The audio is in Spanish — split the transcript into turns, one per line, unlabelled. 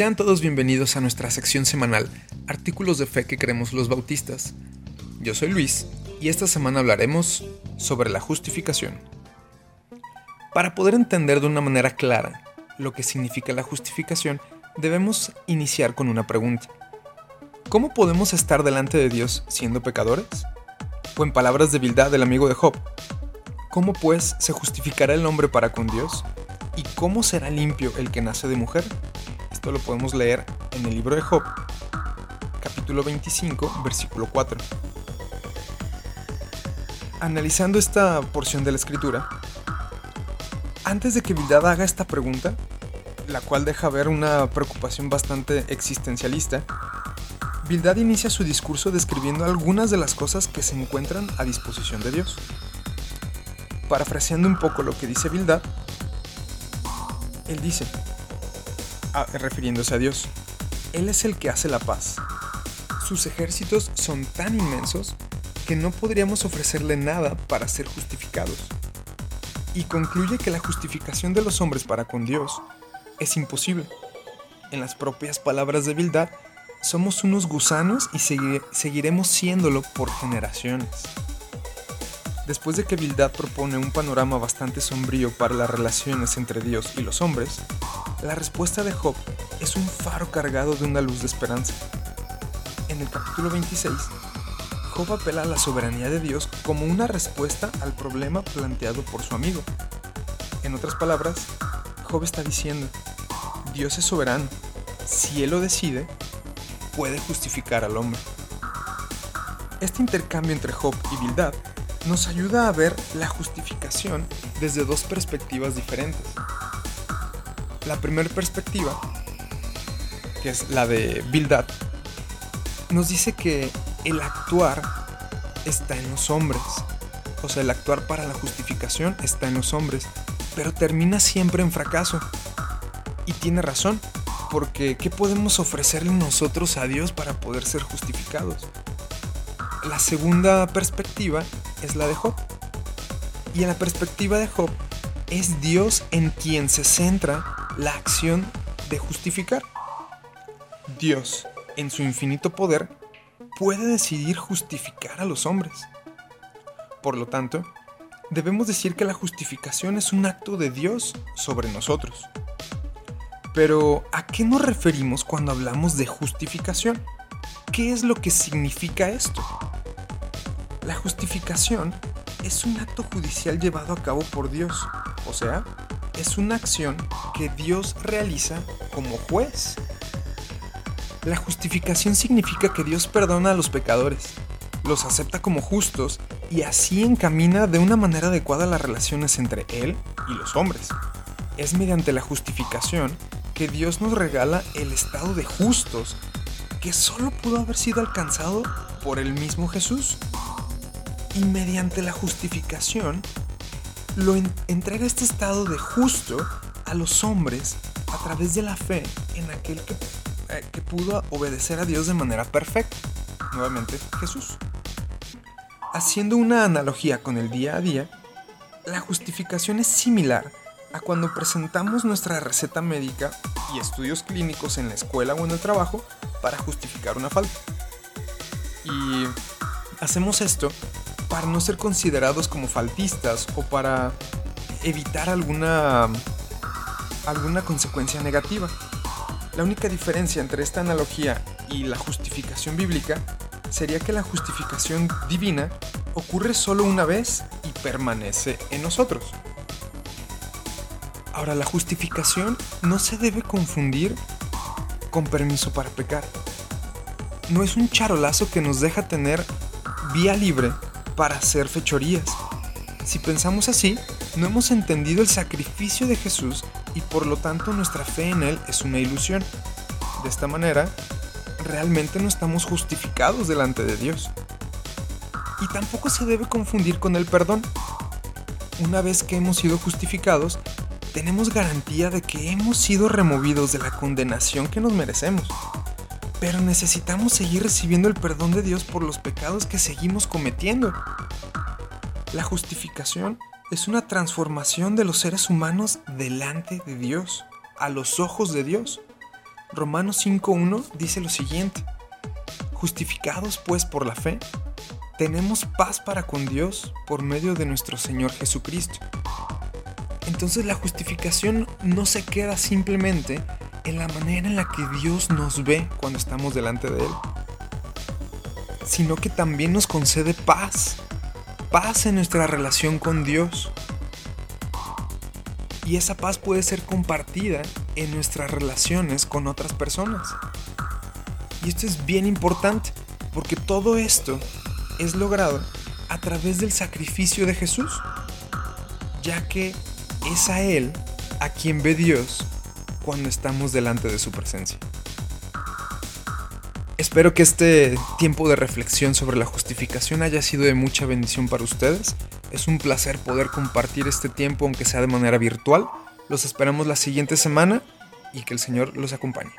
Sean todos bienvenidos a nuestra sección semanal, Artículos de Fe que creemos los bautistas. Yo soy Luis y esta semana hablaremos sobre la justificación. Para poder entender de una manera clara lo que significa la justificación, debemos iniciar con una pregunta. ¿Cómo podemos estar delante de Dios siendo pecadores? O en palabras de Bildad del amigo de Job, ¿cómo pues se justificará el hombre para con Dios? ¿Y cómo será limpio el que nace de mujer? Esto lo podemos leer en el libro de Job, capítulo 25, versículo 4. Analizando esta porción de la escritura, antes de que Bildad haga esta pregunta, la cual deja ver una preocupación bastante existencialista, Bildad inicia su discurso describiendo algunas de las cosas que se encuentran a disposición de Dios. Parafraseando un poco lo que dice Bildad, él dice, refiriéndose a Dios, Él es el que hace la paz. Sus ejércitos son tan inmensos que no podríamos ofrecerle nada para ser justificados. Y concluye que la justificación de los hombres para con Dios es imposible. En las propias palabras de Bildad, somos unos gusanos y seguiremos siéndolo por generaciones. Después de que Bildad propone un panorama bastante sombrío para las relaciones entre Dios y los hombres, la respuesta de Job es un faro cargado de una luz de esperanza. En el capítulo 26, Job apela a la soberanía de Dios como una respuesta al problema planteado por su amigo. En otras palabras, Job está diciendo, Dios es soberano. Si Él lo decide, puede justificar al hombre. Este intercambio entre Job y Bildad nos ayuda a ver la justificación desde dos perspectivas diferentes. La primera perspectiva, que es la de Bildad, nos dice que el actuar está en los hombres. O sea, el actuar para la justificación está en los hombres, pero termina siempre en fracaso. Y tiene razón, porque ¿qué podemos ofrecerle nosotros a Dios para poder ser justificados? La segunda perspectiva es la de Job. Y en la perspectiva de Job, es Dios en quien se centra la acción de justificar. Dios, en su infinito poder, puede decidir justificar a los hombres. Por lo tanto, debemos decir que la justificación es un acto de Dios sobre nosotros. Pero, ¿a qué nos referimos cuando hablamos de justificación? ¿Qué es lo que significa esto? La justificación es un acto judicial llevado a cabo por Dios, o sea, es una acción que Dios realiza como juez. La justificación significa que Dios perdona a los pecadores, los acepta como justos y así encamina de una manera adecuada las relaciones entre Él y los hombres. Es mediante la justificación que Dios nos regala el estado de justos que solo pudo haber sido alcanzado por el mismo Jesús y mediante la justificación lo entrega este estado de justo a los hombres a través de la fe en aquel que, eh, que pudo obedecer a Dios de manera perfecta, nuevamente Jesús. Haciendo una analogía con el día a día, la justificación es similar a cuando presentamos nuestra receta médica y estudios clínicos en la escuela o en el trabajo para justificar una falta. Y hacemos esto para no ser considerados como faltistas o para evitar alguna, alguna consecuencia negativa. La única diferencia entre esta analogía y la justificación bíblica sería que la justificación divina ocurre solo una vez y permanece en nosotros. Ahora, la justificación no se debe confundir con permiso para pecar. No es un charolazo que nos deja tener vía libre para hacer fechorías. Si pensamos así, no hemos entendido el sacrificio de Jesús y por lo tanto nuestra fe en Él es una ilusión. De esta manera, realmente no estamos justificados delante de Dios. Y tampoco se debe confundir con el perdón. Una vez que hemos sido justificados, tenemos garantía de que hemos sido removidos de la condenación que nos merecemos. Pero necesitamos seguir recibiendo el perdón de Dios por los pecados que seguimos cometiendo. La justificación es una transformación de los seres humanos delante de Dios, a los ojos de Dios. Romanos 5.1 dice lo siguiente. Justificados pues por la fe, tenemos paz para con Dios por medio de nuestro Señor Jesucristo. Entonces la justificación no se queda simplemente en la manera en la que Dios nos ve cuando estamos delante de Él, sino que también nos concede paz, paz en nuestra relación con Dios. Y esa paz puede ser compartida en nuestras relaciones con otras personas. Y esto es bien importante, porque todo esto es logrado a través del sacrificio de Jesús, ya que es a Él a quien ve Dios cuando estamos delante de su presencia. Espero que este tiempo de reflexión sobre la justificación haya sido de mucha bendición para ustedes. Es un placer poder compartir este tiempo aunque sea de manera virtual. Los esperamos la siguiente semana y que el Señor los acompañe.